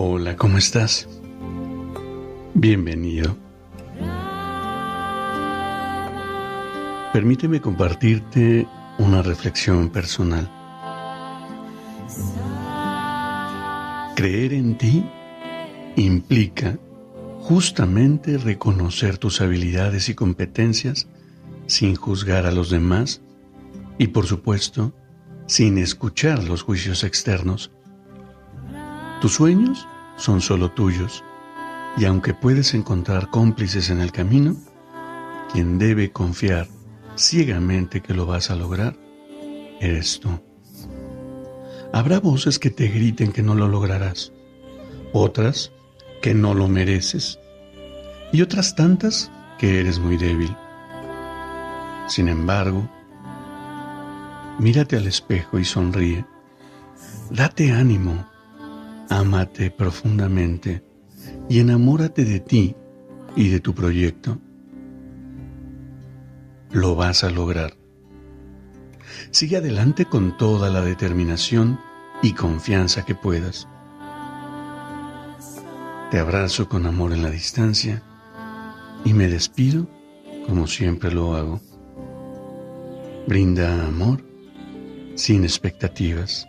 Hola, ¿cómo estás? Bienvenido. Permíteme compartirte una reflexión personal. Creer en ti implica justamente reconocer tus habilidades y competencias sin juzgar a los demás y por supuesto sin escuchar los juicios externos tus sueños son solo tuyos, y aunque puedes encontrar cómplices en el camino, quien debe confiar ciegamente que lo vas a lograr, eres tú. Habrá voces que te griten que no lo lograrás, otras que no lo mereces, y otras tantas que eres muy débil. Sin embargo, mírate al espejo y sonríe. Date ánimo Ámate profundamente y enamórate de ti y de tu proyecto. Lo vas a lograr. Sigue adelante con toda la determinación y confianza que puedas. Te abrazo con amor en la distancia y me despido como siempre lo hago. Brinda amor sin expectativas.